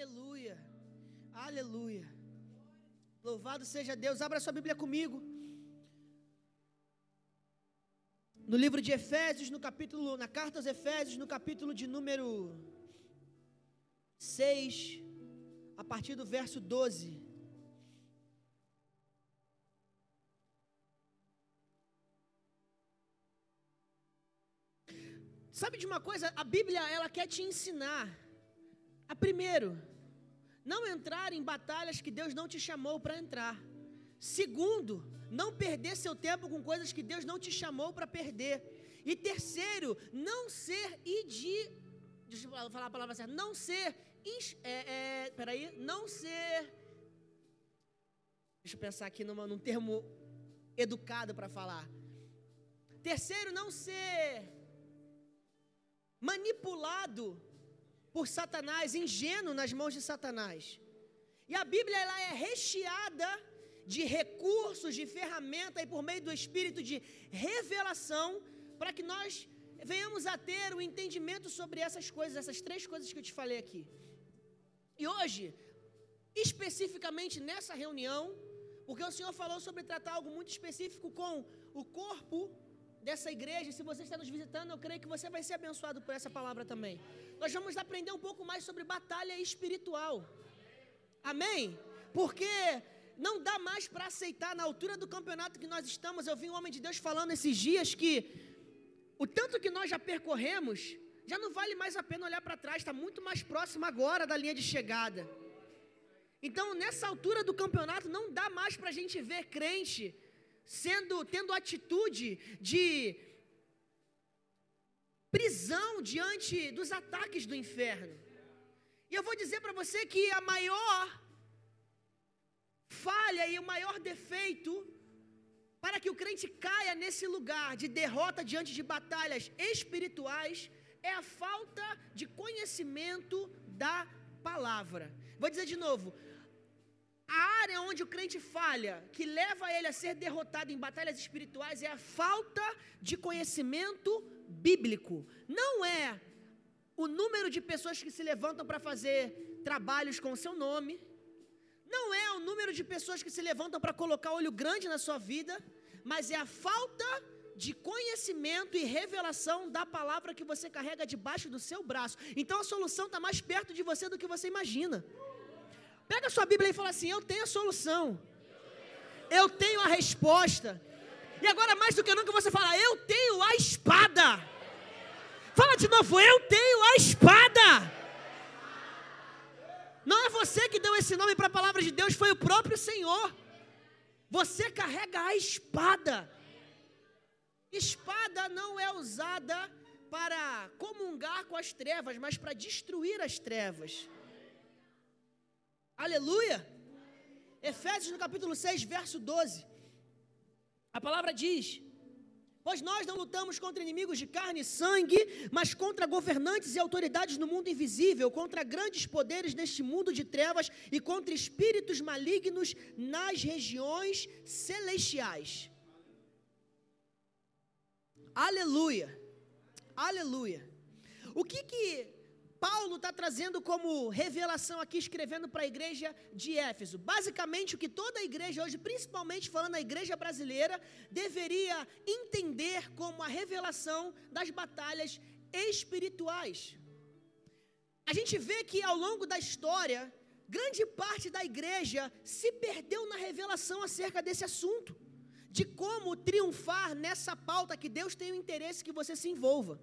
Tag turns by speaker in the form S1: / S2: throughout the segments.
S1: Aleluia. Aleluia. Louvado seja Deus. Abra sua Bíblia comigo. No livro de Efésios, no capítulo, na carta aos Efésios, no capítulo de número 6, a partir do verso 12. Sabe de uma coisa? A Bíblia, ela quer te ensinar a primeiro, não entrar em batalhas que Deus não te chamou para entrar. Segundo, não perder seu tempo com coisas que Deus não te chamou para perder. E terceiro, não ser idi, deixa eu falar a palavra certa, não ser, é, é, peraí, não ser, deixa eu pensar aqui numa, num termo educado para falar. Terceiro, não ser manipulado por Satanás, ingênuo nas mãos de Satanás. E a Bíblia ela é recheada de recursos, de ferramenta e por meio do Espírito de revelação para que nós venhamos a ter o um entendimento sobre essas coisas, essas três coisas que eu te falei aqui. E hoje, especificamente nessa reunião, porque o Senhor falou sobre tratar algo muito específico com o corpo dessa igreja, se você está nos visitando, eu creio que você vai ser abençoado por essa palavra também. Nós vamos aprender um pouco mais sobre batalha espiritual. Amém? Porque não dá mais para aceitar na altura do campeonato que nós estamos. Eu vi um homem de Deus falando esses dias que o tanto que nós já percorremos, já não vale mais a pena olhar para trás, está muito mais próximo agora da linha de chegada. Então, nessa altura do campeonato, não dá mais para a gente ver crente sendo, tendo atitude de prisão diante dos ataques do inferno. E eu vou dizer para você que a maior falha e o maior defeito para que o crente caia nesse lugar de derrota diante de batalhas espirituais é a falta de conhecimento da palavra. Vou dizer de novo: a área onde o crente falha, que leva ele a ser derrotado em batalhas espirituais, é a falta de conhecimento bíblico. Não é o número de pessoas que se levantam para fazer trabalhos com o seu nome. Não é o número de pessoas que se levantam para colocar olho grande na sua vida, mas é a falta de conhecimento e revelação da palavra que você carrega debaixo do seu braço. Então a solução está mais perto de você do que você imagina. Pega a sua Bíblia e fala assim: Eu tenho a solução. Eu tenho a resposta. E agora, mais do que nunca, você fala: Eu tenho a espada. Fala de novo: Eu tenho a espada. Não é você que deu esse nome para a palavra de Deus, foi o próprio Senhor. Você carrega a espada. Espada não é usada para comungar com as trevas, mas para destruir as trevas. Aleluia! Efésios no capítulo 6, verso 12. A palavra diz: Pois nós não lutamos contra inimigos de carne e sangue, mas contra governantes e autoridades no mundo invisível, contra grandes poderes neste mundo de trevas e contra espíritos malignos nas regiões celestiais. Aleluia. Aleluia. O que que Paulo está trazendo como revelação aqui, escrevendo para a igreja de Éfeso. Basicamente, o que toda a igreja hoje, principalmente falando a igreja brasileira, deveria entender como a revelação das batalhas espirituais. A gente vê que ao longo da história, grande parte da igreja se perdeu na revelação acerca desse assunto, de como triunfar nessa pauta que Deus tem o interesse que você se envolva.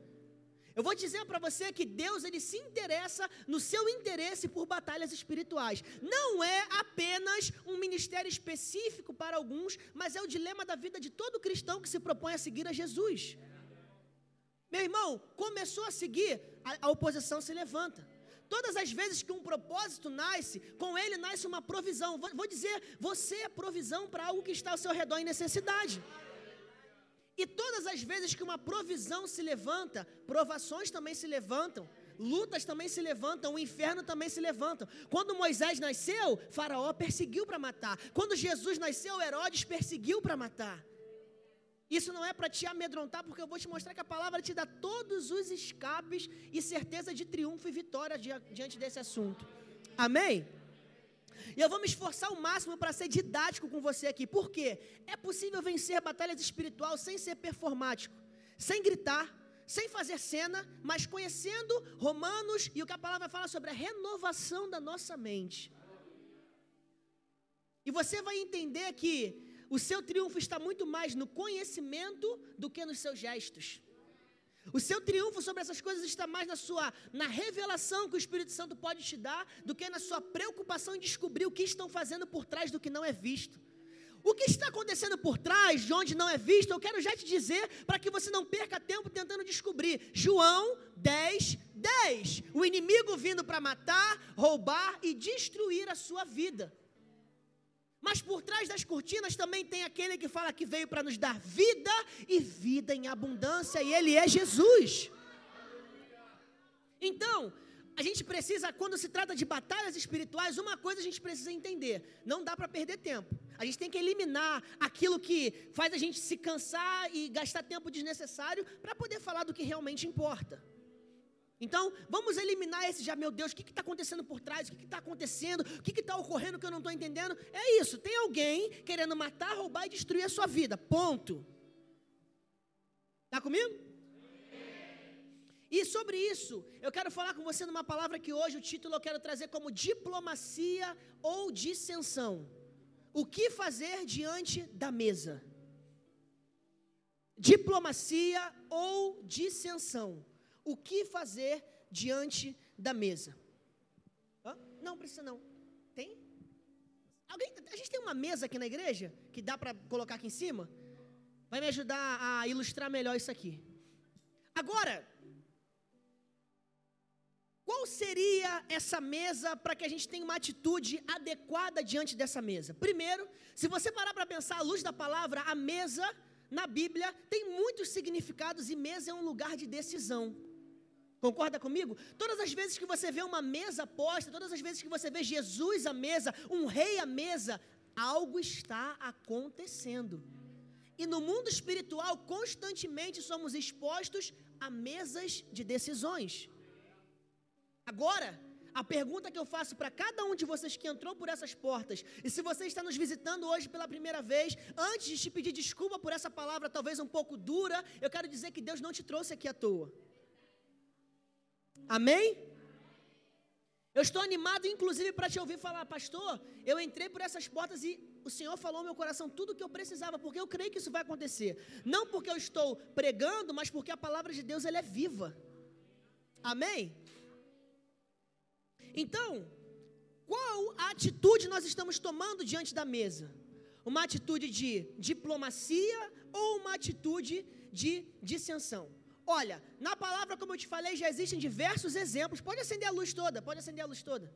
S1: Eu vou dizer para você que Deus ele se interessa no seu interesse por batalhas espirituais. Não é apenas um ministério específico para alguns, mas é o dilema da vida de todo cristão que se propõe a seguir a Jesus. Meu irmão, começou a seguir, a, a oposição se levanta. Todas as vezes que um propósito nasce, com ele nasce uma provisão. Vou, vou dizer, você é provisão para algo que está ao seu redor em necessidade. E todas as vezes que uma provisão se levanta, provações também se levantam, lutas também se levantam, o inferno também se levanta. Quando Moisés nasceu, Faraó perseguiu para matar. Quando Jesus nasceu, Herodes perseguiu para matar. Isso não é para te amedrontar, porque eu vou te mostrar que a palavra te dá todos os escapes e certeza de triunfo e vitória diante desse assunto. Amém? E eu vou me esforçar ao máximo para ser didático com você aqui. Por quê? É possível vencer batalhas espirituais sem ser performático, sem gritar, sem fazer cena, mas conhecendo Romanos e o que a palavra fala sobre a renovação da nossa mente. E você vai entender que o seu triunfo está muito mais no conhecimento do que nos seus gestos. O seu triunfo sobre essas coisas está mais na sua na revelação que o Espírito Santo pode te dar do que na sua preocupação em descobrir o que estão fazendo por trás do que não é visto. O que está acontecendo por trás de onde não é visto, eu quero já te dizer para que você não perca tempo tentando descobrir. João 10, 10. O inimigo vindo para matar, roubar e destruir a sua vida. Mas por trás das cortinas também tem aquele que fala que veio para nos dar vida e vida em abundância, e ele é Jesus. Então, a gente precisa, quando se trata de batalhas espirituais, uma coisa a gente precisa entender: não dá para perder tempo. A gente tem que eliminar aquilo que faz a gente se cansar e gastar tempo desnecessário para poder falar do que realmente importa. Então, vamos eliminar esse já, meu Deus, o que está acontecendo por trás? O que está acontecendo? O que está ocorrendo que eu não estou entendendo? É isso, tem alguém querendo matar, roubar e destruir a sua vida. Ponto. Está comigo? E sobre isso, eu quero falar com você numa palavra que hoje o título eu quero trazer como diplomacia ou dissensão. O que fazer diante da mesa? Diplomacia ou dissensão o que fazer diante da mesa. Hã? Não precisa não. Tem? Alguém, a gente tem uma mesa aqui na igreja que dá para colocar aqui em cima? Vai me ajudar a ilustrar melhor isso aqui. Agora, qual seria essa mesa para que a gente tenha uma atitude adequada diante dessa mesa? Primeiro, se você parar para pensar à luz da palavra, a mesa na Bíblia tem muitos significados e mesa é um lugar de decisão. Concorda comigo? Todas as vezes que você vê uma mesa posta, todas as vezes que você vê Jesus à mesa, um rei à mesa, algo está acontecendo. E no mundo espiritual, constantemente somos expostos a mesas de decisões. Agora, a pergunta que eu faço para cada um de vocês que entrou por essas portas, e se você está nos visitando hoje pela primeira vez, antes de te pedir desculpa por essa palavra talvez um pouco dura, eu quero dizer que Deus não te trouxe aqui à toa. Amém? Eu estou animado, inclusive, para te ouvir falar, pastor. Eu entrei por essas portas e o Senhor falou no meu coração tudo o que eu precisava, porque eu creio que isso vai acontecer. Não porque eu estou pregando, mas porque a palavra de Deus ela é viva. Amém? Então, qual a atitude nós estamos tomando diante da mesa? Uma atitude de diplomacia ou uma atitude de dissensão? Olha, na palavra, como eu te falei, já existem diversos exemplos. Pode acender a luz toda, pode acender a luz toda.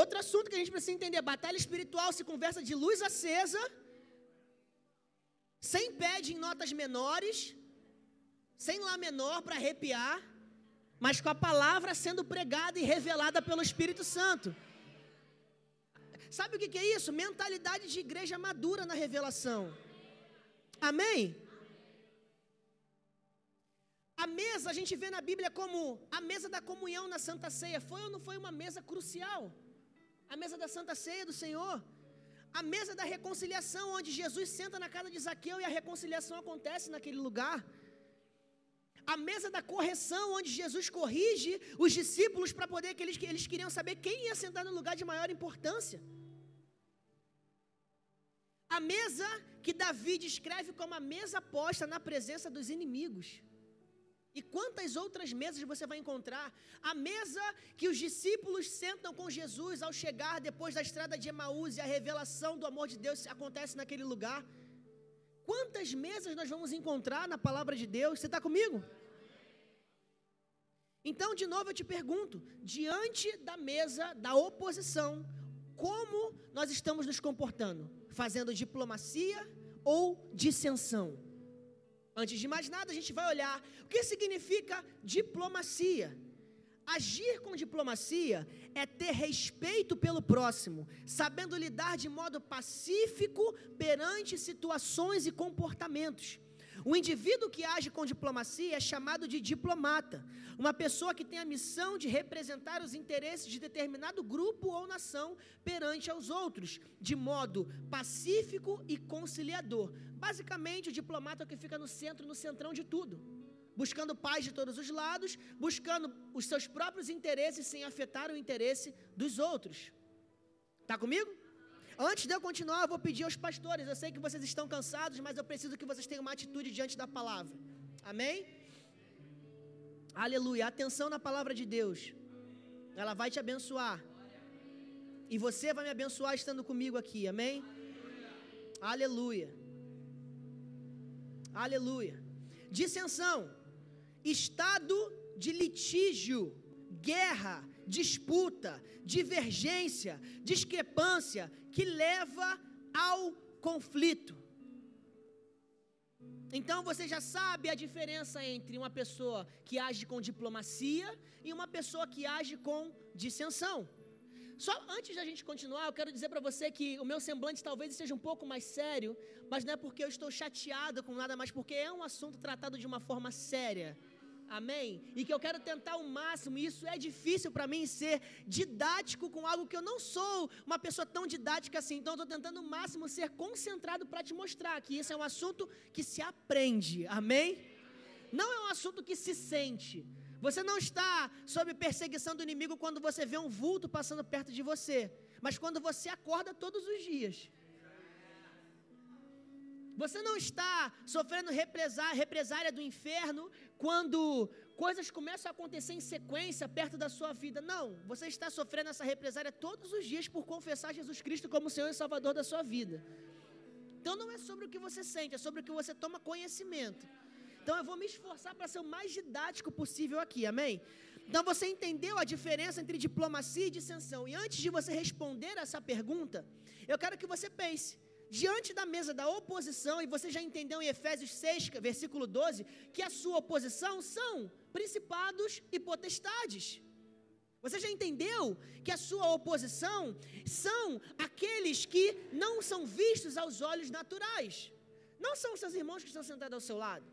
S1: Outro assunto que a gente precisa entender: batalha espiritual se conversa de luz acesa, sem pede em notas menores, sem lá menor para arrepiar, mas com a palavra sendo pregada e revelada pelo Espírito Santo. Sabe o que é isso? Mentalidade de igreja madura na revelação. Amém? A mesa, a gente vê na Bíblia como a mesa da comunhão na Santa Ceia. Foi ou não foi uma mesa crucial? A mesa da Santa Ceia do Senhor. A mesa da reconciliação, onde Jesus senta na casa de Zaqueu e a reconciliação acontece naquele lugar. A mesa da correção, onde Jesus corrige os discípulos para poder que eles, eles queriam saber quem ia sentar no lugar de maior importância. A mesa que Davi descreve como a mesa posta na presença dos inimigos. E quantas outras mesas você vai encontrar? A mesa que os discípulos sentam com Jesus ao chegar depois da estrada de Emaús e a revelação do amor de Deus acontece naquele lugar. Quantas mesas nós vamos encontrar na palavra de Deus? Você está comigo? Então, de novo, eu te pergunto: diante da mesa da oposição, como nós estamos nos comportando? Fazendo diplomacia ou dissensão? Antes de mais nada, a gente vai olhar o que significa diplomacia. Agir com diplomacia é ter respeito pelo próximo, sabendo lidar de modo pacífico perante situações e comportamentos. O indivíduo que age com diplomacia é chamado de diplomata, uma pessoa que tem a missão de representar os interesses de determinado grupo ou nação perante aos outros, de modo pacífico e conciliador. Basicamente, o diplomata é o que fica no centro, no centrão de tudo, buscando paz de todos os lados, buscando os seus próprios interesses sem afetar o interesse dos outros. Está comigo? Antes de eu continuar, eu vou pedir aos pastores. Eu sei que vocês estão cansados, mas eu preciso que vocês tenham uma atitude diante da palavra. Amém? Aleluia. Atenção na palavra de Deus. Ela vai te abençoar. E você vai me abençoar estando comigo aqui. Amém? Aleluia. Aleluia. Dissensão. Estado de litígio, guerra, disputa, divergência, discrepância que leva ao conflito. Então você já sabe a diferença entre uma pessoa que age com diplomacia e uma pessoa que age com dissensão. Só antes da gente continuar, eu quero dizer para você que o meu semblante talvez esteja um pouco mais sério, mas não é porque eu estou chateado com nada, mas porque é um assunto tratado de uma forma séria. Amém? E que eu quero tentar o máximo, e isso é difícil para mim ser didático com algo que eu não sou uma pessoa tão didática assim. Então eu estou tentando o máximo ser concentrado para te mostrar que isso é um assunto que se aprende. Amém? Não é um assunto que se sente. Você não está sob perseguição do inimigo quando você vê um vulto passando perto de você, mas quando você acorda todos os dias. Você não está sofrendo represária do inferno quando coisas começam a acontecer em sequência perto da sua vida. Não, você está sofrendo essa represária todos os dias por confessar Jesus Cristo como Senhor e Salvador da sua vida. Então não é sobre o que você sente, é sobre o que você toma conhecimento. Então eu vou me esforçar para ser o mais didático possível aqui, amém? Então você entendeu a diferença entre diplomacia e dissensão. E antes de você responder essa pergunta, eu quero que você pense diante da mesa da oposição, e você já entendeu em Efésios 6, versículo 12, que a sua oposição são principados e potestades. Você já entendeu que a sua oposição são aqueles que não são vistos aos olhos naturais. Não são os seus irmãos que estão sentados ao seu lado.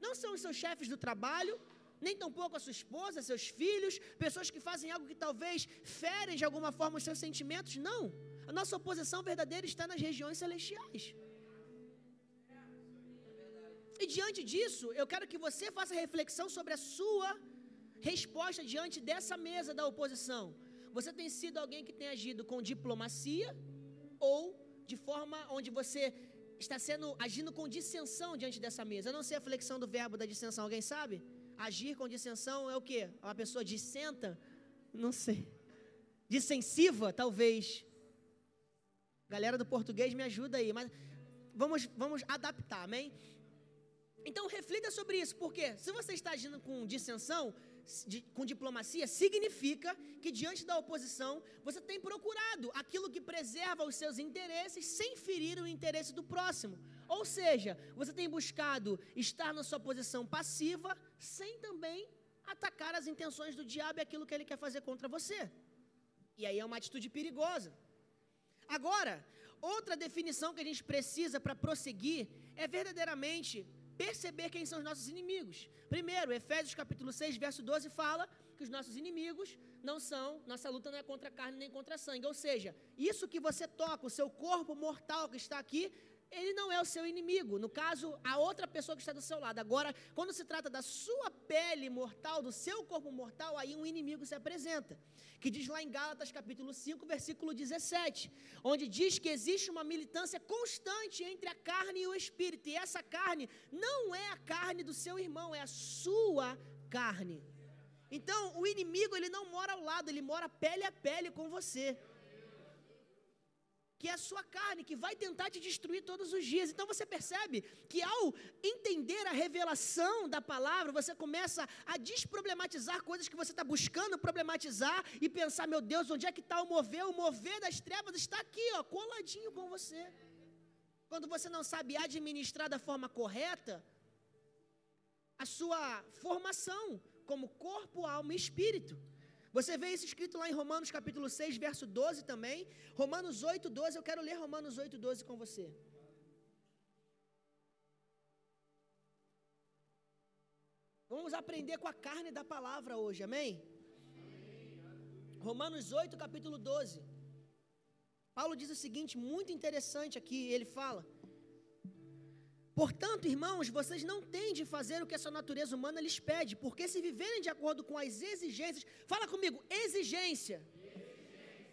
S1: Não são os seus chefes do trabalho, nem tampouco a sua esposa, seus filhos, pessoas que fazem algo que talvez ferem de alguma forma os seus sentimentos. Não. A nossa oposição verdadeira está nas regiões celestiais. E diante disso, eu quero que você faça reflexão sobre a sua resposta diante dessa mesa da oposição. Você tem sido alguém que tem agido com diplomacia ou de forma onde você está sendo agindo com dissensão diante dessa mesa? Eu não sei a flexão do verbo da dissensão, alguém sabe? Agir com dissensão é o quê? Uma pessoa dissenta? Não sei. Dissensiva, talvez. Galera do português, me ajuda aí. Mas vamos, vamos adaptar, amém? Então reflita sobre isso, porque se você está agindo com dissensão, com diplomacia, significa que diante da oposição você tem procurado aquilo que preserva os seus interesses sem ferir o interesse do próximo. Ou seja, você tem buscado estar na sua posição passiva sem também atacar as intenções do diabo e aquilo que ele quer fazer contra você. E aí é uma atitude perigosa. Agora, outra definição que a gente precisa para prosseguir é verdadeiramente perceber quem são os nossos inimigos. Primeiro, Efésios capítulo 6, verso 12 fala que os nossos inimigos não são, nossa luta não é contra a carne nem contra sangue. Ou seja, isso que você toca, o seu corpo mortal que está aqui, ele não é o seu inimigo. No caso, a outra pessoa que está do seu lado. Agora, quando se trata da sua pele mortal, do seu corpo mortal, aí um inimigo se apresenta. Que diz lá em Gálatas capítulo 5, versículo 17, onde diz que existe uma militância constante entre a carne e o espírito. E essa carne não é a carne do seu irmão, é a sua carne. Então, o inimigo ele não mora ao lado, ele mora pele a pele com você que é a sua carne, que vai tentar te destruir todos os dias. Então você percebe que ao entender a revelação da palavra, você começa a desproblematizar coisas que você está buscando problematizar e pensar: meu Deus, onde é que está o mover? O mover das trevas está aqui, ó, coladinho com você. Quando você não sabe administrar da forma correta a sua formação como corpo, alma e espírito. Você vê isso escrito lá em Romanos capítulo 6, verso 12 também. Romanos 8, 12. Eu quero ler Romanos 8, 12 com você. Vamos aprender com a carne da palavra hoje, amém? Romanos 8, capítulo 12. Paulo diz o seguinte, muito interessante aqui, ele fala: Portanto, irmãos, vocês não têm de fazer o que a sua natureza humana lhes pede, porque se viverem de acordo com as exigências, fala comigo, exigência, exigência.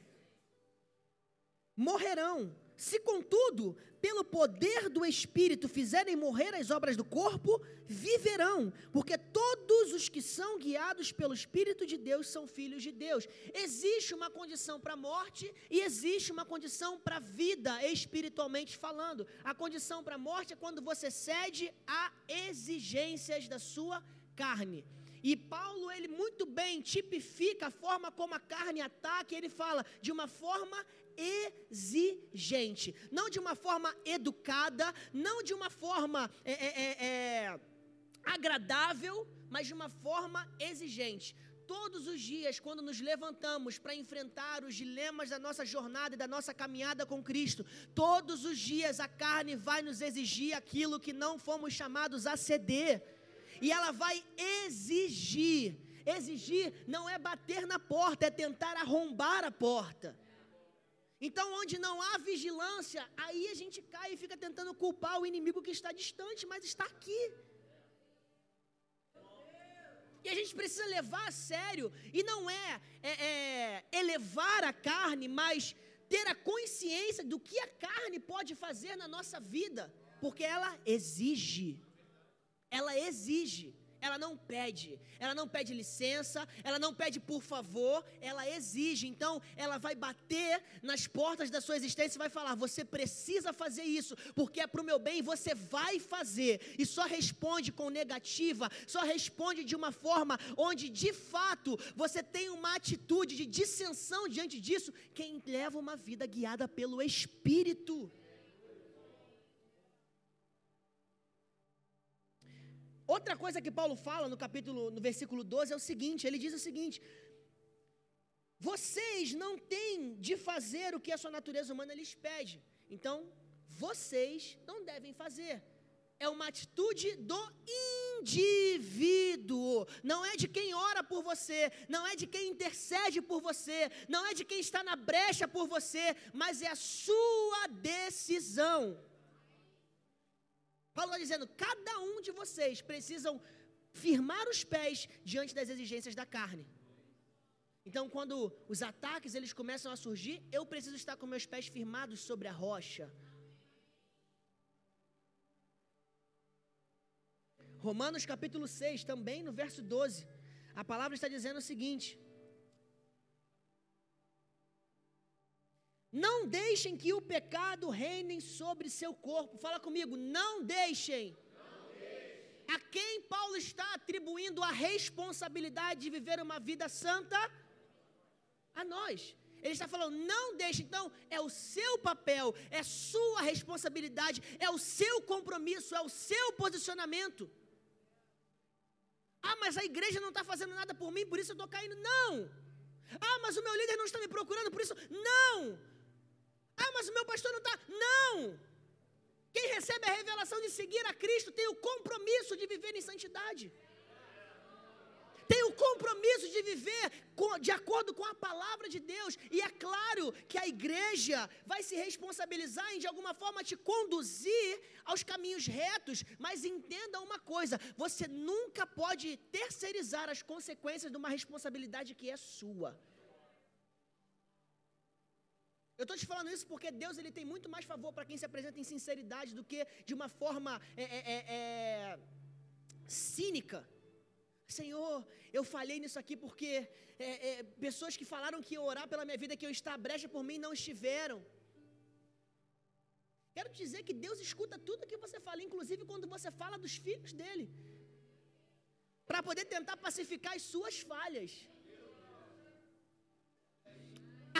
S1: morrerão. Se, contudo, pelo poder do Espírito fizerem morrer as obras do corpo, viverão, porque todos os que são guiados pelo Espírito de Deus são filhos de Deus. Existe uma condição para a morte e existe uma condição para a vida, espiritualmente falando. A condição para a morte é quando você cede a exigências da sua carne. E Paulo, ele muito bem tipifica a forma como a carne ataca, ele fala de uma forma exigente, não de uma forma educada, não de uma forma é, é, é, é, agradável, mas de uma forma exigente. Todos os dias, quando nos levantamos para enfrentar os dilemas da nossa jornada e da nossa caminhada com Cristo, todos os dias a carne vai nos exigir aquilo que não fomos chamados a ceder, e ela vai exigir. Exigir não é bater na porta, é tentar arrombar a porta. Então, onde não há vigilância, aí a gente cai e fica tentando culpar o inimigo que está distante, mas está aqui. E a gente precisa levar a sério, e não é, é, é elevar a carne, mas ter a consciência do que a carne pode fazer na nossa vida, porque ela exige. Ela exige ela não pede, ela não pede licença, ela não pede por favor, ela exige. Então, ela vai bater nas portas da sua existência e vai falar: você precisa fazer isso, porque é para o meu bem você vai fazer. E só responde com negativa, só responde de uma forma onde de fato você tem uma atitude de dissensão diante disso, quem leva uma vida guiada pelo Espírito. Outra coisa que Paulo fala no capítulo, no versículo 12 é o seguinte: ele diz o seguinte: vocês não têm de fazer o que a sua natureza humana lhes pede. Então, vocês não devem fazer. É uma atitude do indivíduo. Não é de quem ora por você, não é de quem intercede por você, não é de quem está na brecha por você, mas é a sua decisão. Paulo está dizendo: cada um de vocês precisam firmar os pés diante das exigências da carne. Então, quando os ataques eles começam a surgir, eu preciso estar com meus pés firmados sobre a rocha. Romanos capítulo 6, também no verso 12, a palavra está dizendo o seguinte: Não deixem que o pecado reine sobre seu corpo. Fala comigo, não deixem. A quem Paulo está atribuindo a responsabilidade de viver uma vida santa? A nós. Ele está falando, não deixe. Então, é o seu papel, é sua responsabilidade, é o seu compromisso, é o seu posicionamento. Ah, mas a igreja não está fazendo nada por mim, por isso eu estou caindo. Não! Ah, mas o meu líder não está me procurando, por isso. Não! Ah, mas o meu pastor não está. Não! Quem recebe a revelação de seguir a Cristo tem o compromisso de viver em santidade. Tem o compromisso de viver de acordo com a palavra de Deus. E é claro que a igreja vai se responsabilizar em de alguma forma te conduzir aos caminhos retos. Mas entenda uma coisa: você nunca pode terceirizar as consequências de uma responsabilidade que é sua. Eu estou te falando isso porque Deus ele tem muito mais favor para quem se apresenta em sinceridade do que de uma forma é, é, é, é, cínica. Senhor, eu falhei nisso aqui porque é, pessoas que falaram que iam orar pela minha vida, que eu estar brecha por mim, não estiveram. Quero dizer que Deus escuta tudo que você fala, inclusive quando você fala dos filhos dele, para poder tentar pacificar as suas falhas.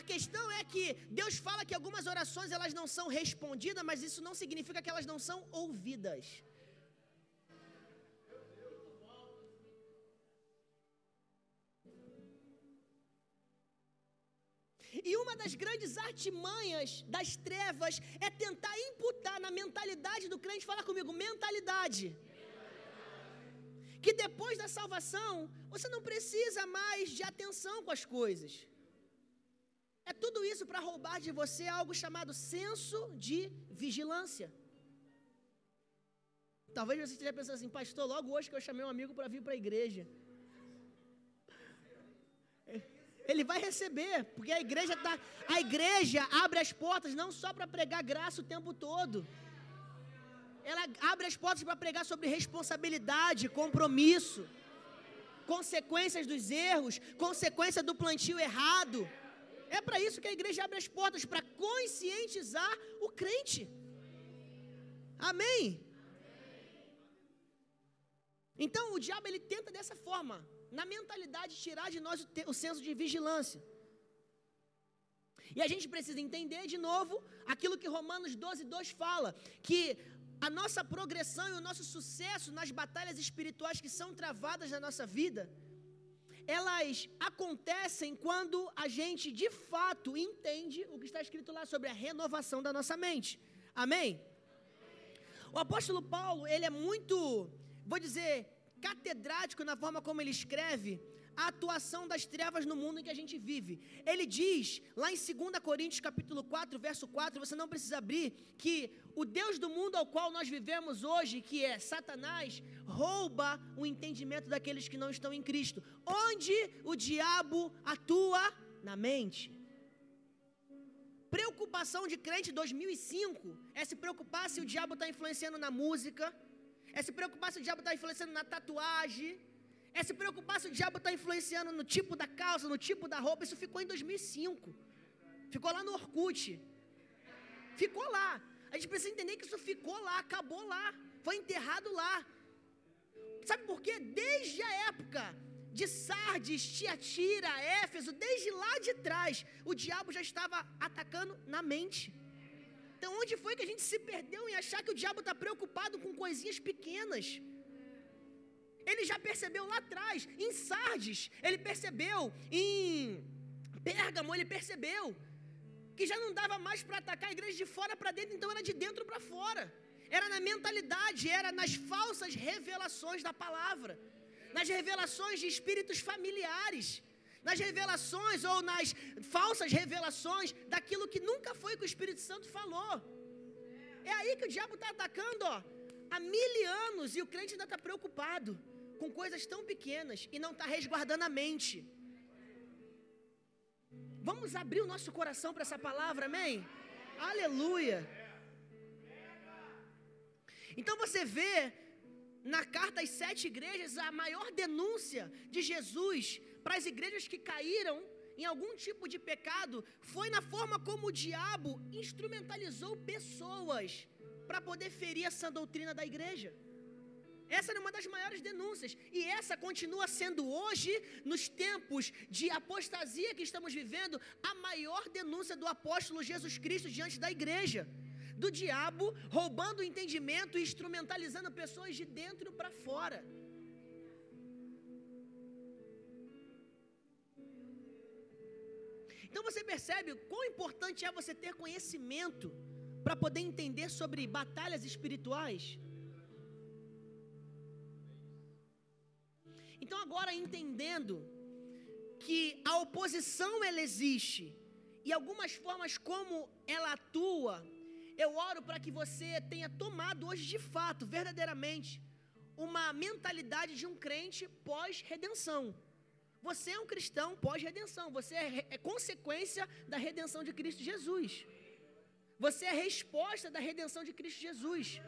S1: A questão é que Deus fala que algumas orações elas não são respondidas, mas isso não significa que elas não são ouvidas. E uma das grandes artimanhas das trevas é tentar imputar na mentalidade do crente, fala comigo, mentalidade. que depois da salvação, você não precisa mais de atenção com as coisas. É tudo isso para roubar de você algo chamado senso de vigilância. Talvez você esteja pensando assim, pastor, logo hoje que eu chamei um amigo para vir para a igreja. Ele vai receber, porque a igreja tá, a igreja abre as portas não só para pregar graça o tempo todo. Ela abre as portas para pregar sobre responsabilidade, compromisso, consequências dos erros, consequência do plantio errado. É para isso que a igreja abre as portas para conscientizar o crente. Amém. Então o diabo ele tenta dessa forma, na mentalidade, tirar de nós o, te, o senso de vigilância. E a gente precisa entender de novo aquilo que Romanos 12, 2 fala: que a nossa progressão e o nosso sucesso nas batalhas espirituais que são travadas na nossa vida, elas acontecem quando a gente de fato entende o que está escrito lá sobre a renovação da nossa mente. Amém? O apóstolo Paulo, ele é muito, vou dizer, catedrático na forma como ele escreve a atuação das trevas no mundo em que a gente vive. Ele diz, lá em 2 Coríntios capítulo 4, verso 4, você não precisa abrir, que o Deus do mundo ao qual nós vivemos hoje, que é Satanás, rouba o entendimento daqueles que não estão em Cristo. Onde o diabo atua? Na mente. Preocupação de crente 2005 é se preocupar se o diabo está influenciando na música, é se preocupar se o diabo está influenciando na tatuagem, é se preocupar se o diabo está influenciando no tipo da calça, no tipo da roupa. Isso ficou em 2005. Ficou lá no Orkut. Ficou lá. A gente precisa entender que isso ficou lá, acabou lá, foi enterrado lá. Sabe por quê? Desde a época de Sardes, Tiatira, Éfeso, desde lá de trás, o diabo já estava atacando na mente. Então, onde foi que a gente se perdeu em achar que o diabo está preocupado com coisinhas pequenas? Ele já percebeu lá atrás, em Sardes, ele percebeu, em Pérgamo, ele percebeu que já não dava mais para atacar a igreja de fora para dentro, então era de dentro para fora. Era na mentalidade, era nas falsas revelações da palavra, nas revelações de espíritos familiares, nas revelações ou nas falsas revelações daquilo que nunca foi que o Espírito Santo falou. É aí que o diabo está atacando, ó, há mil anos e o crente ainda está preocupado com coisas tão pequenas e não está resguardando a mente. Vamos abrir o nosso coração para essa palavra, amém? Aleluia. Então você vê na carta às sete igrejas a maior denúncia de Jesus para as igrejas que caíram em algum tipo de pecado foi na forma como o diabo instrumentalizou pessoas para poder ferir essa doutrina da igreja. Essa era uma das maiores denúncias. E essa continua sendo hoje, nos tempos de apostasia que estamos vivendo, a maior denúncia do apóstolo Jesus Cristo diante da igreja. Do diabo roubando o entendimento e instrumentalizando pessoas de dentro para fora. Então você percebe quão importante é você ter conhecimento para poder entender sobre batalhas espirituais. Então, agora entendendo que a oposição ela existe e algumas formas como ela atua, eu oro para que você tenha tomado hoje de fato, verdadeiramente, uma mentalidade de um crente pós-redenção. Você é um cristão pós-redenção, você é, é, consequência da redenção de Cristo Jesus. Você é resposta da redenção de Cristo Jesus.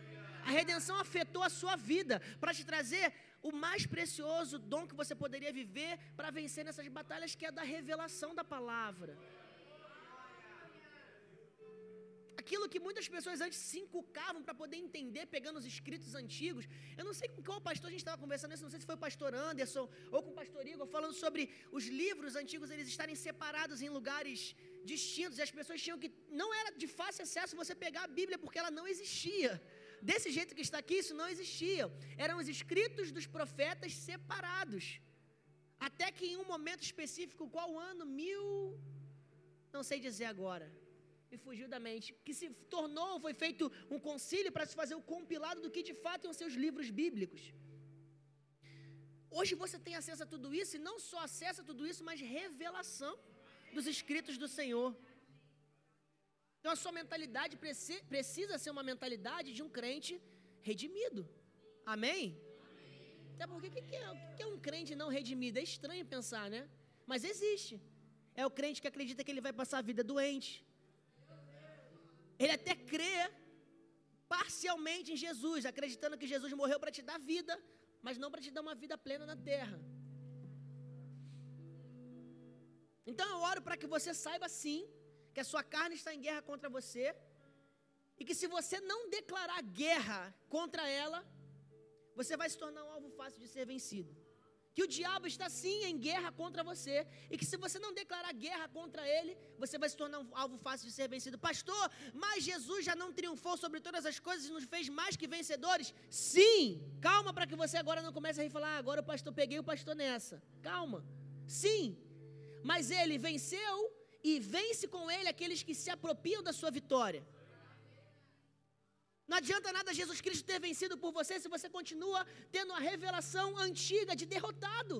S1: A redenção afetou a sua vida para te trazer o mais precioso dom que você poderia viver para vencer nessas batalhas, que é da revelação da palavra. Aquilo que muitas pessoas antes se encucavam para poder entender, pegando os escritos antigos. Eu não sei com qual pastor a gente estava conversando isso, não sei se foi o pastor Anderson ou com o pastor Igor, falando sobre os livros antigos eles estarem separados em lugares distintos, e as pessoas tinham que. Não era de fácil acesso você pegar a Bíblia, porque ela não existia. Desse jeito que está aqui, isso não existia. Eram os escritos dos profetas separados. Até que em um momento específico, qual ano? Mil. Não sei dizer agora. Me fugiu da mente. Que se tornou, foi feito um concílio para se fazer o compilado do que de fato iam ser os livros bíblicos. Hoje você tem acesso a tudo isso, e não só acesso a tudo isso, mas revelação dos escritos do Senhor. Então a sua mentalidade precisa ser uma mentalidade de um crente redimido. Amém? Até porque o que, é, o que é um crente não redimido? É estranho pensar, né? Mas existe. É o crente que acredita que ele vai passar a vida doente. Ele até crê parcialmente em Jesus, acreditando que Jesus morreu para te dar vida, mas não para te dar uma vida plena na terra. Então eu oro para que você saiba sim que a sua carne está em guerra contra você e que se você não declarar guerra contra ela, você vai se tornar um alvo fácil de ser vencido. Que o diabo está sim em guerra contra você. E que se você não declarar guerra contra ele, você vai se tornar um alvo fácil de ser vencido. Pastor, mas Jesus já não triunfou sobre todas as coisas e nos fez mais que vencedores? Sim! Calma para que você agora não comece a falar, ah, agora o pastor, peguei o pastor nessa. Calma. Sim. Mas ele venceu e vence com ele aqueles que se apropriam da sua vitória. Não adianta nada Jesus Cristo ter vencido por você se você continua tendo a revelação antiga de derrotado.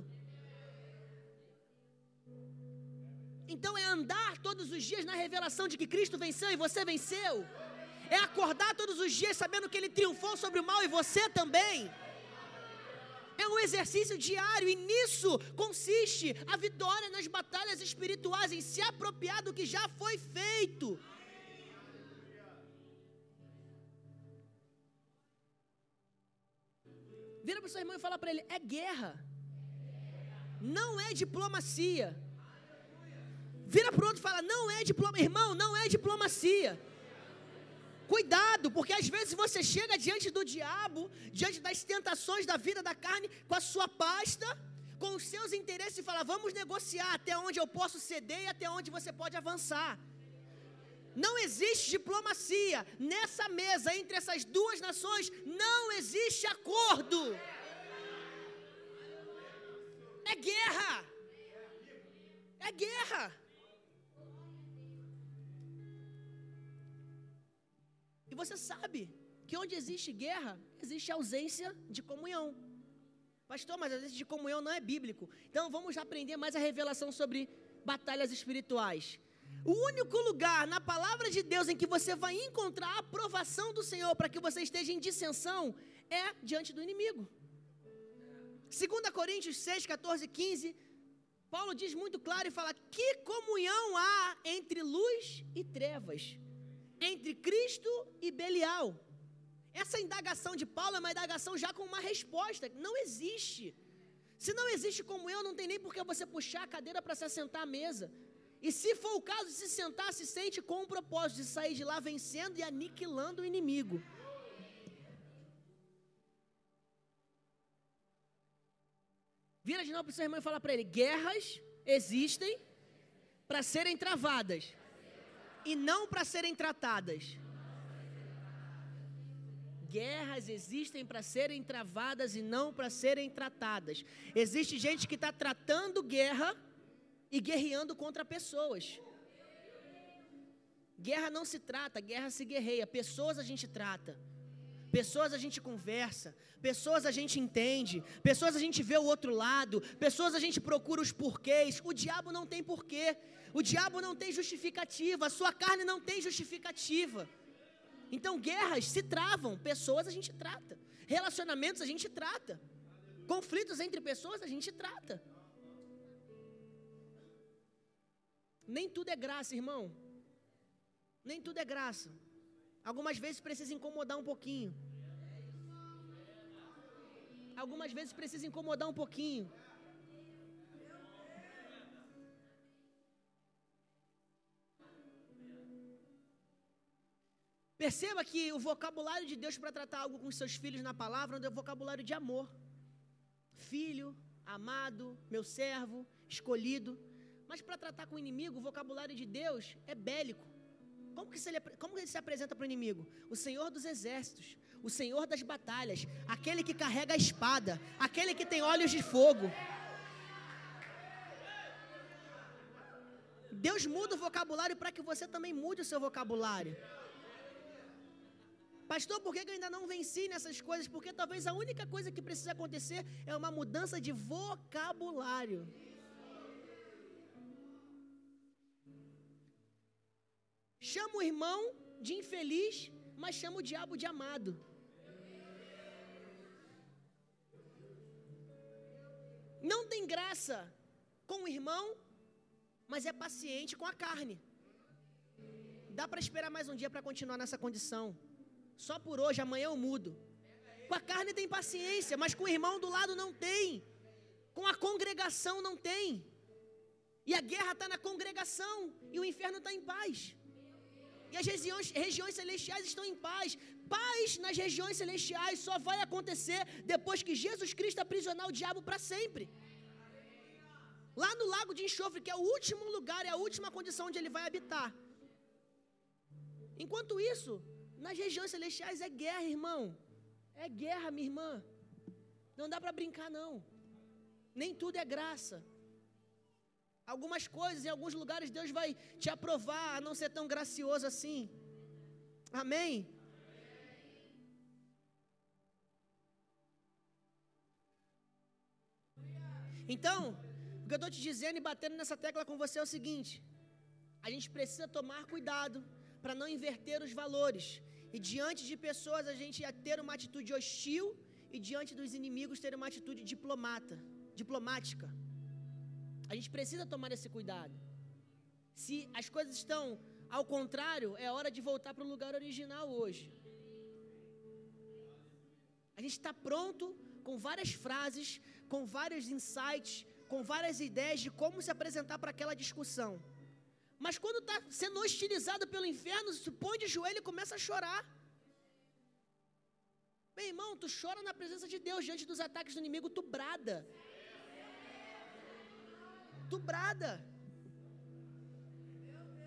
S1: Então é andar todos os dias na revelação de que Cristo venceu e você venceu. É acordar todos os dias sabendo que Ele triunfou sobre o mal e você também. É um exercício diário e nisso consiste a vitória nas batalhas espirituais, em se apropriar do que já foi feito. Vira para o seu irmão e fala para ele: é guerra. Não é diplomacia. Vira para o outro e fala: não é diplomacia. Irmão, não é diplomacia. Cuidado, porque às vezes você chega diante do diabo, diante das tentações da vida da carne, com a sua pasta, com os seus interesses e fala: vamos negociar até onde eu posso ceder e até onde você pode avançar. Não existe diplomacia nessa mesa entre essas duas nações, não existe acordo. É guerra. É guerra. E você sabe que onde existe guerra, existe ausência de comunhão. Pastor, mas a ausência de comunhão não é bíblico. Então vamos aprender mais a revelação sobre batalhas espirituais. O único lugar na palavra de Deus em que você vai encontrar a aprovação do Senhor para que você esteja em dissensão é diante do inimigo. 2 Coríntios 6, 14 15, Paulo diz muito claro e fala: Que comunhão há entre luz e trevas? Entre Cristo e Belial. Essa indagação de Paulo é uma indagação já com uma resposta. Não existe. Se não existe comunhão, não tem nem por que você puxar a cadeira para se assentar à mesa. E se for o caso de se sentar, se sente com o propósito de sair de lá vencendo e aniquilando o inimigo. Vira de novo para o seu irmão e fala para ele: guerras existem para serem travadas e não para serem tratadas. Guerras existem para serem travadas e não para serem tratadas. Existe gente que está tratando guerra e guerreando contra pessoas. Guerra não se trata, guerra se guerreia. Pessoas a gente trata. Pessoas a gente conversa, pessoas a gente entende, pessoas a gente vê o outro lado, pessoas a gente procura os porquês. O diabo não tem porquê, o diabo não tem justificativa, a sua carne não tem justificativa. Então, guerras se travam, pessoas a gente trata, relacionamentos a gente trata, conflitos entre pessoas a gente trata. Nem tudo é graça, irmão. Nem tudo é graça. Algumas vezes precisa incomodar um pouquinho. Algumas vezes precisa incomodar um pouquinho. Perceba que o vocabulário de Deus para tratar algo com seus filhos na palavra é o vocabulário de amor. Filho, amado, meu servo, escolhido. Mas para tratar com o inimigo, o vocabulário de Deus é bélico. Como que, ele, como que ele se apresenta para o inimigo? O Senhor dos exércitos, o Senhor das batalhas, aquele que carrega a espada, aquele que tem olhos de fogo. Deus muda o vocabulário para que você também mude o seu vocabulário. Pastor, por que eu ainda não venci nessas coisas? Porque talvez a única coisa que precisa acontecer é uma mudança de vocabulário. Chama o irmão de infeliz, mas chama o diabo de amado. Não tem graça com o irmão, mas é paciente com a carne. Dá para esperar mais um dia para continuar nessa condição. Só por hoje, amanhã eu mudo. Com a carne tem paciência, mas com o irmão do lado não tem. Com a congregação não tem. E a guerra está na congregação e o inferno está em paz. E as regiões, regiões celestiais estão em paz. Paz nas regiões celestiais só vai acontecer depois que Jesus Cristo aprisionar o diabo para sempre. Lá no lago de enxofre, que é o último lugar, é a última condição onde ele vai habitar. Enquanto isso, nas regiões celestiais é guerra, irmão. É guerra, minha irmã. Não dá para brincar, não. Nem tudo é graça. Algumas coisas, em alguns lugares, Deus vai te aprovar a não ser tão gracioso assim. Amém? Então, o que eu estou te dizendo e batendo nessa tecla com você é o seguinte: a gente precisa tomar cuidado para não inverter os valores. E diante de pessoas a gente ia ter uma atitude hostil e diante dos inimigos ter uma atitude diplomata, diplomática. A gente precisa tomar esse cuidado. Se as coisas estão ao contrário, é hora de voltar para o lugar original hoje. A gente está pronto com várias frases, com vários insights, com várias ideias de como se apresentar para aquela discussão. Mas quando está sendo hostilizado pelo inferno, se põe de joelho e começa a chorar. Meu irmão, tu chora na presença de Deus diante dos ataques do inimigo, tu brada. Tu brada.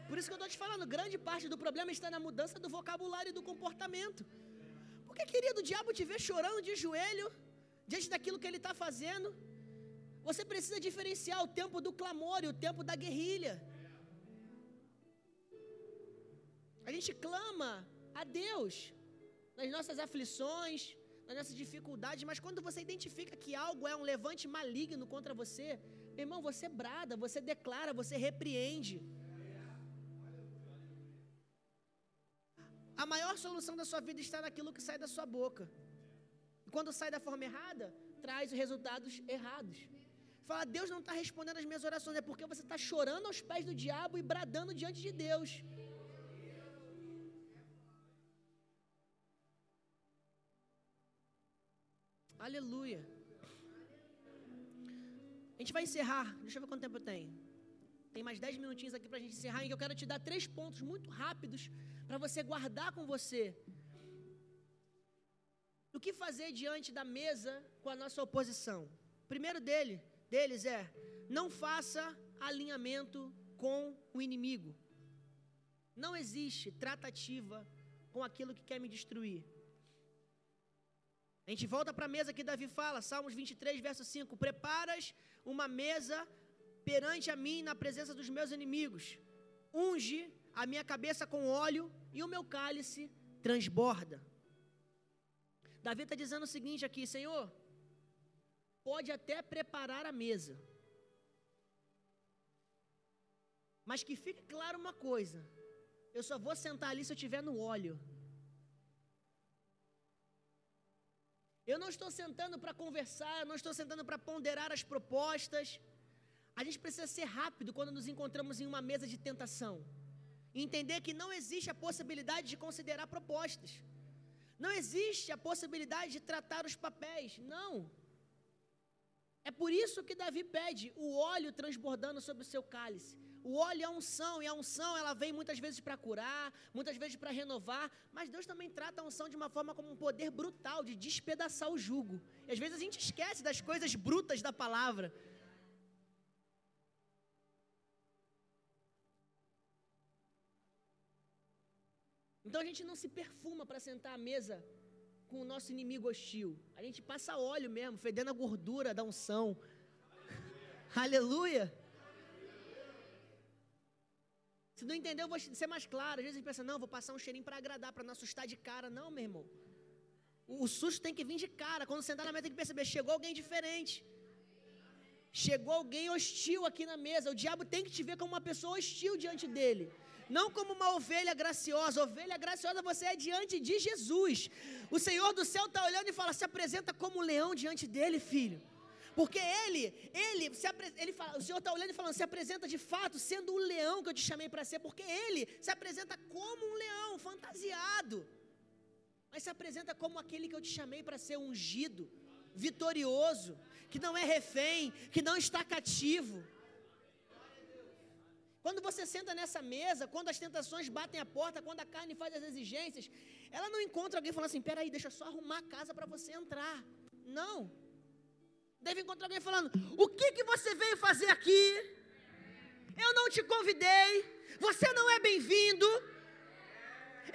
S1: Por isso que eu estou te falando, grande parte do problema está na mudança do vocabulário e do comportamento. Porque, querido, o diabo te vê chorando de joelho diante daquilo que ele está fazendo. Você precisa diferenciar o tempo do clamor e o tempo da guerrilha. A gente clama a Deus nas nossas aflições, nas nossas dificuldades, mas quando você identifica que algo é um levante maligno contra você, irmão, você brada, você declara, você repreende. A maior solução da sua vida está naquilo que sai da sua boca. Quando sai da forma errada, traz resultados errados. Fala, Deus não está respondendo as minhas orações, é porque você está chorando aos pés do diabo e bradando diante de Deus. Aleluia. A gente vai encerrar. Deixa eu ver quanto tempo eu tenho. Tem mais 10 minutinhos aqui para a gente encerrar. E eu quero te dar três pontos muito rápidos para você guardar com você. O que fazer diante da mesa com a nossa oposição? Primeiro dele, deles é: não faça alinhamento com o inimigo. Não existe tratativa com aquilo que quer me destruir. A gente volta para a mesa que Davi fala, Salmos 23, verso 5: Preparas uma mesa perante a mim na presença dos meus inimigos, unge a minha cabeça com óleo e o meu cálice transborda. Davi está dizendo o seguinte aqui: Senhor, pode até preparar a mesa, mas que fique claro uma coisa: eu só vou sentar ali se eu estiver no óleo. Eu não estou sentando para conversar, eu não estou sentando para ponderar as propostas. A gente precisa ser rápido quando nos encontramos em uma mesa de tentação. Entender que não existe a possibilidade de considerar propostas. Não existe a possibilidade de tratar os papéis. Não. É por isso que Davi pede o óleo transbordando sobre o seu cálice. O óleo é a unção, e a unção ela vem muitas vezes para curar, muitas vezes para renovar, mas Deus também trata a unção de uma forma como um poder brutal de despedaçar o jugo. E às vezes a gente esquece das coisas brutas da palavra. Então a gente não se perfuma para sentar à mesa com o nosso inimigo hostil. A gente passa óleo mesmo, fedendo a gordura da unção. Aleluia. Se não entendeu, eu vou ser mais claro. Às vezes a gente pensa, não, vou passar um cheirinho para agradar, para não assustar de cara. Não, meu irmão. O, susto tem que vir de cara. Quando sentar na mesa, tem que perceber: chegou alguém diferente. Chegou alguém hostil aqui na mesa. O diabo tem que te ver como uma pessoa hostil diante dele. Não como uma ovelha graciosa. Ovelha graciosa você é diante de Jesus. O Senhor do céu está olhando e fala: se apresenta como um leão diante dele, filho. Porque ele, ele, se ele fala, o Senhor está olhando e falando, se apresenta de fato sendo o leão que eu te chamei para ser, porque ele se apresenta como um leão, fantasiado. Mas se apresenta como aquele que eu te chamei para ser ungido, vitorioso, que não é refém, que não está cativo. Quando você senta nessa mesa, quando as tentações batem a porta, quando a carne faz as exigências, ela não encontra alguém falando assim: peraí, deixa eu só arrumar a casa para você entrar. Não. Deve encontrar alguém falando: o que, que você veio fazer aqui? Eu não te convidei, você não é bem-vindo.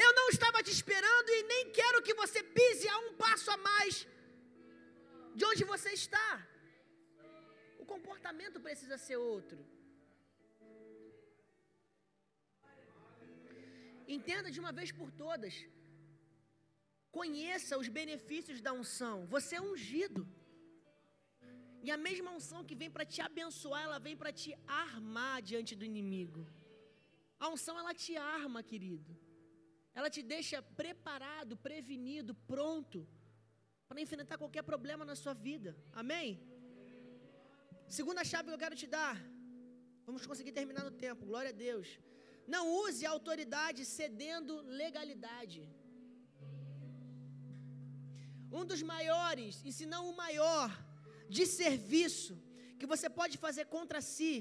S1: Eu não estava te esperando e nem quero que você pise a um passo a mais de onde você está. O comportamento precisa ser outro. Entenda de uma vez por todas. Conheça os benefícios da unção. Você é ungido. E a mesma unção que vem para te abençoar, ela vem para te armar diante do inimigo. A unção ela te arma, querido. Ela te deixa preparado, prevenido, pronto para enfrentar qualquer problema na sua vida. Amém? Segunda chave que eu quero te dar. Vamos conseguir terminar no tempo. Glória a Deus. Não use a autoridade cedendo legalidade. Um dos maiores, e se não o maior, de serviço que você pode fazer contra si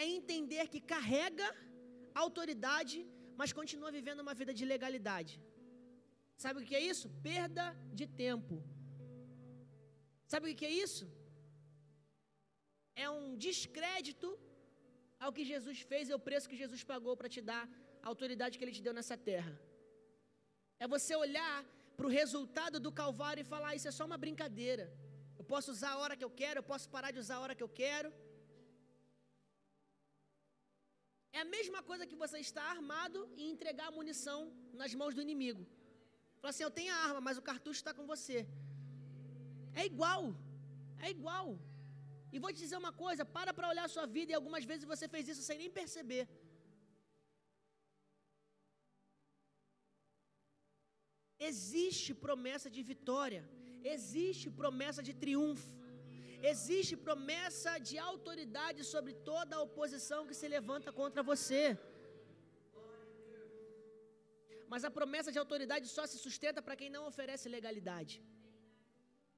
S1: é entender que carrega autoridade, mas continua vivendo uma vida de legalidade. Sabe o que é isso? Perda de tempo. Sabe o que é isso? É um descrédito ao que Jesus fez e ao preço que Jesus pagou para te dar a autoridade que Ele te deu nessa terra. É você olhar para o resultado do Calvário e falar: ah, Isso é só uma brincadeira. Posso usar a hora que eu quero, eu posso parar de usar a hora que eu quero. É a mesma coisa que você estar armado e entregar a munição nas mãos do inimigo. Fala assim: eu tenho a arma, mas o cartucho está com você. É igual. É igual. E vou te dizer uma coisa: para para olhar a sua vida e algumas vezes você fez isso sem nem perceber. Existe promessa de vitória existe promessa de triunfo, existe promessa de autoridade sobre toda a oposição que se levanta contra você. Mas a promessa de autoridade só se sustenta para quem não oferece legalidade.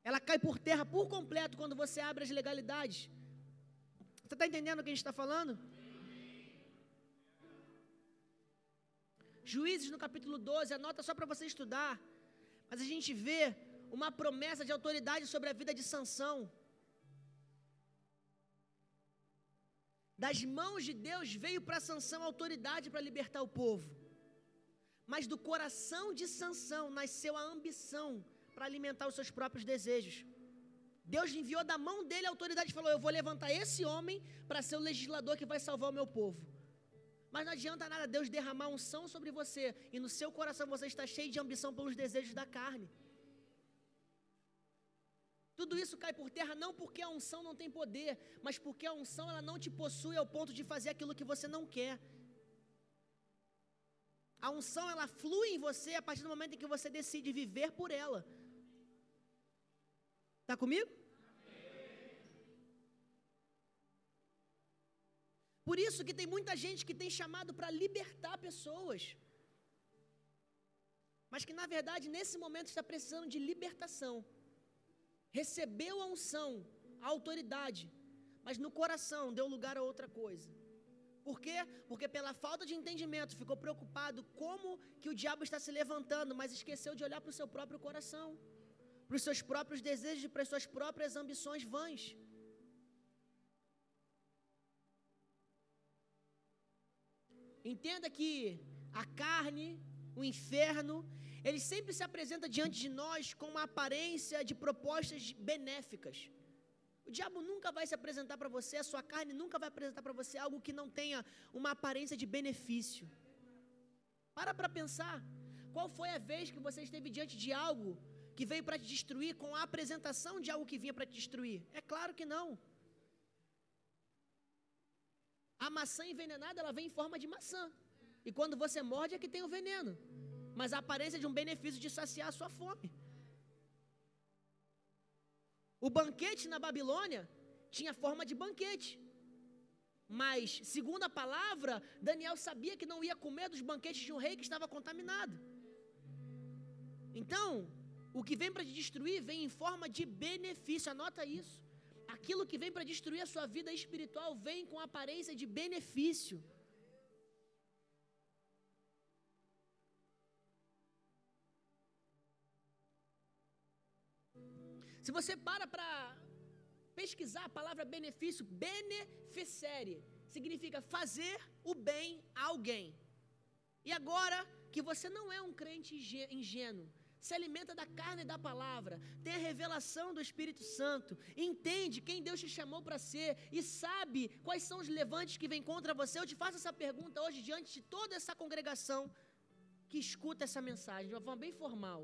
S1: Ela cai por terra por completo quando você abre as legalidades. Você está entendendo o que a gente está falando? Juízes no capítulo 12, anota só para você estudar. Mas a gente vê uma promessa de autoridade sobre a vida de Sansão. Das mãos de Deus veio para Sansão autoridade para libertar o povo. Mas do coração de Sansão nasceu a ambição para alimentar os seus próprios desejos. Deus enviou da mão dele a autoridade e falou: Eu vou levantar esse homem para ser o legislador que vai salvar o meu povo. Mas não adianta nada Deus derramar unção sobre você e no seu coração você está cheio de ambição pelos desejos da carne. Tudo isso cai por terra não porque a unção não tem poder, mas porque a unção ela não te possui ao ponto de fazer aquilo que você não quer. A unção ela flui em você a partir do momento em que você decide viver por ela. Está comigo? Por isso que tem muita gente que tem chamado para libertar pessoas. Mas que na verdade nesse momento está precisando de libertação recebeu a unção, a autoridade, mas no coração deu lugar a outra coisa. Por quê? Porque pela falta de entendimento ficou preocupado como que o diabo está se levantando, mas esqueceu de olhar para o seu próprio coração, para os seus próprios desejos para as suas próprias ambições vãs. Entenda que a carne, o inferno, ele sempre se apresenta diante de nós com uma aparência de propostas benéficas. O diabo nunca vai se apresentar para você, a sua carne nunca vai apresentar para você algo que não tenha uma aparência de benefício. Para para pensar. Qual foi a vez que você esteve diante de algo que veio para te destruir com a apresentação de algo que vinha para te destruir? É claro que não. A maçã envenenada, ela vem em forma de maçã. E quando você morde é que tem o veneno. Mas a aparência de um benefício de saciar a sua fome. O banquete na Babilônia tinha forma de banquete. Mas, segundo a palavra, Daniel sabia que não ia comer dos banquetes de um rei que estava contaminado. Então, o que vem para te destruir vem em forma de benefício, anota isso. Aquilo que vem para destruir a sua vida espiritual vem com aparência de benefício. Se você para para pesquisar a palavra benefício, beneficere, significa fazer o bem a alguém. E agora que você não é um crente ingênuo, se alimenta da carne e da palavra, tem a revelação do Espírito Santo, entende quem Deus te chamou para ser e sabe quais são os levantes que vêm contra você. Eu te faço essa pergunta hoje diante de toda essa congregação que escuta essa mensagem de uma forma bem formal.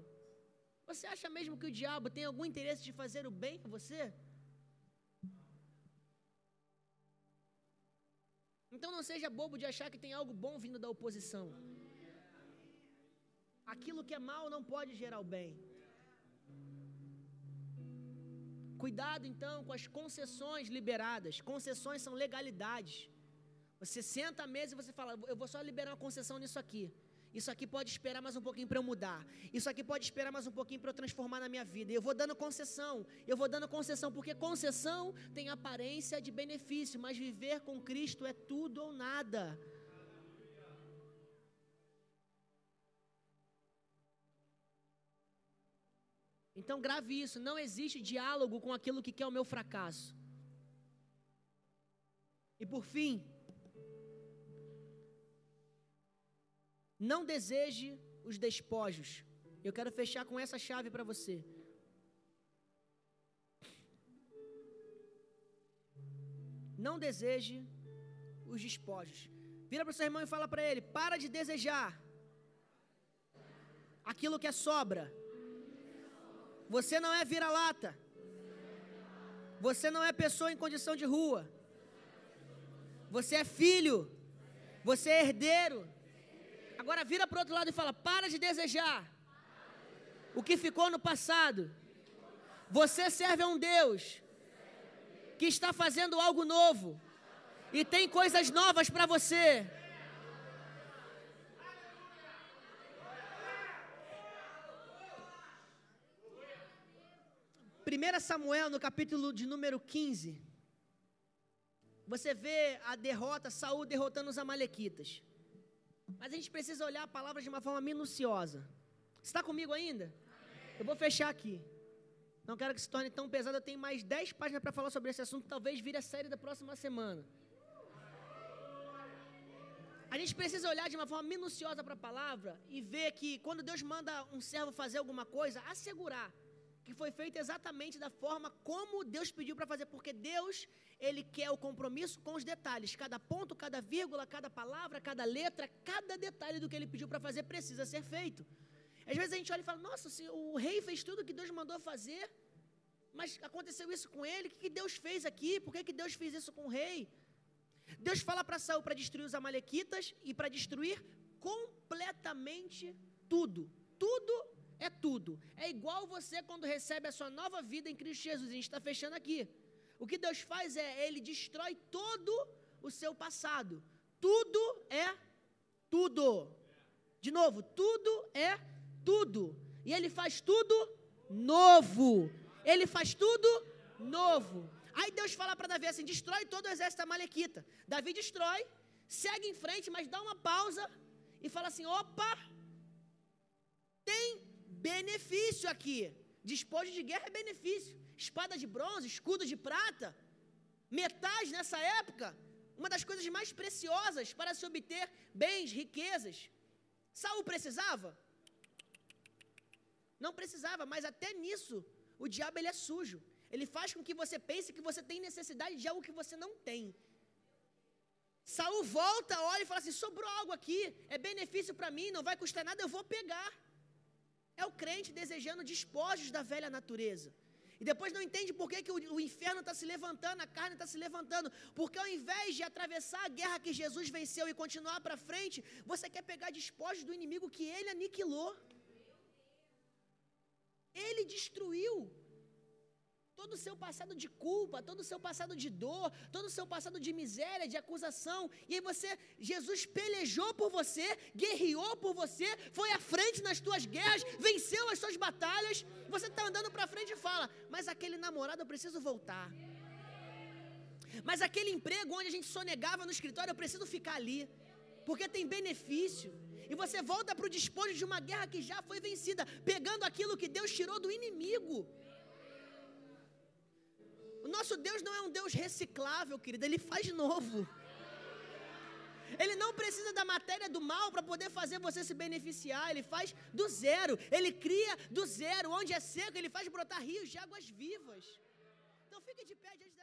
S1: Você acha mesmo que o diabo tem algum interesse de fazer o bem a você? Então não seja bobo de achar que tem algo bom vindo da oposição. Aquilo que é mal não pode gerar o bem. Cuidado então com as concessões liberadas. Concessões são legalidades. Você senta à mesa e você fala: Eu vou só liberar uma concessão nisso aqui. Isso aqui pode esperar mais um pouquinho para eu mudar. Isso aqui pode esperar mais um pouquinho para eu transformar na minha vida. Eu vou dando concessão. Eu vou dando concessão, porque concessão tem aparência de benefício, mas viver com Cristo é tudo ou nada. Então grave isso, não existe diálogo com aquilo que quer o meu fracasso. E por fim, não deseje os despojos. Eu quero fechar com essa chave para você. Não deseje os despojos. Vira para o seu irmão e fala para ele: para de desejar aquilo que é sobra você não é vira-lata. Você não é pessoa em condição de rua. Você é filho. Você é herdeiro. Agora vira para o outro lado e fala: para de desejar o que ficou no passado. Você serve a um Deus que está fazendo algo novo e tem coisas novas para você. 1 Samuel, no capítulo de número 15, você vê a derrota, Saul derrotando os amalequitas. Mas a gente precisa olhar a palavra de uma forma minuciosa. Está comigo ainda? Eu vou fechar aqui. Não quero que se torne tão pesado. Eu tenho mais 10 páginas para falar sobre esse assunto. Talvez vire a série da próxima semana. A gente precisa olhar de uma forma minuciosa para a palavra e ver que quando Deus manda um servo fazer alguma coisa, assegurar que foi feita exatamente da forma como Deus pediu para fazer, porque Deus, ele quer o compromisso com os detalhes. Cada ponto, cada vírgula, cada palavra, cada letra, cada detalhe do que ele pediu para fazer precisa ser feito. Às vezes a gente olha e fala: "Nossa, o rei fez tudo que Deus mandou fazer, mas aconteceu isso com ele. O que Deus fez aqui? Por que Deus fez isso com o rei?" Deus fala para Saul para destruir os amalequitas e para destruir completamente tudo. Tudo é tudo. É igual você quando recebe a sua nova vida em Cristo Jesus. A gente está fechando aqui. O que Deus faz é, Ele destrói todo o seu passado. Tudo é tudo. De novo, tudo é tudo. E Ele faz tudo novo. Ele faz tudo novo. Aí Deus fala para Davi assim: destrói todo o exército amalequita. Davi destrói, segue em frente, mas dá uma pausa e fala assim: opa, tem benefício aqui. Despojo de guerra é benefício. Espada de bronze, escudo de prata, metais nessa época, uma das coisas mais preciosas para se obter bens, riquezas. Saul precisava? Não precisava, mas até nisso o diabo ele é sujo. Ele faz com que você pense que você tem necessidade de algo que você não tem. Saul volta, olha e fala assim: sobrou algo aqui, é benefício para mim, não vai custar nada, eu vou pegar. É o crente desejando despojos da velha natureza. E depois não entende por que, que o, o inferno está se levantando, a carne está se levantando. Porque ao invés de atravessar a guerra que Jesus venceu e continuar para frente, você quer pegar despojos do inimigo que ele aniquilou. Ele destruiu todo o seu passado de culpa, todo o seu passado de dor, todo o seu passado de miséria, de acusação. E aí você, Jesus pelejou por você, guerreou por você, foi à frente nas tuas guerras, venceu as suas batalhas. Você está andando para frente e fala: Mas aquele namorado eu preciso voltar. Mas aquele emprego onde a gente sonegava no escritório, eu preciso ficar ali, porque tem benefício. E você volta para o despojo de uma guerra que já foi vencida, pegando aquilo que Deus tirou do inimigo. O nosso Deus não é um Deus reciclável, querido, ele faz de novo. Ele não precisa da matéria do mal para poder fazer você se beneficiar. Ele faz do zero. Ele cria do zero. Onde é seco, ele faz brotar rios de águas vivas. Então fique de pé diante.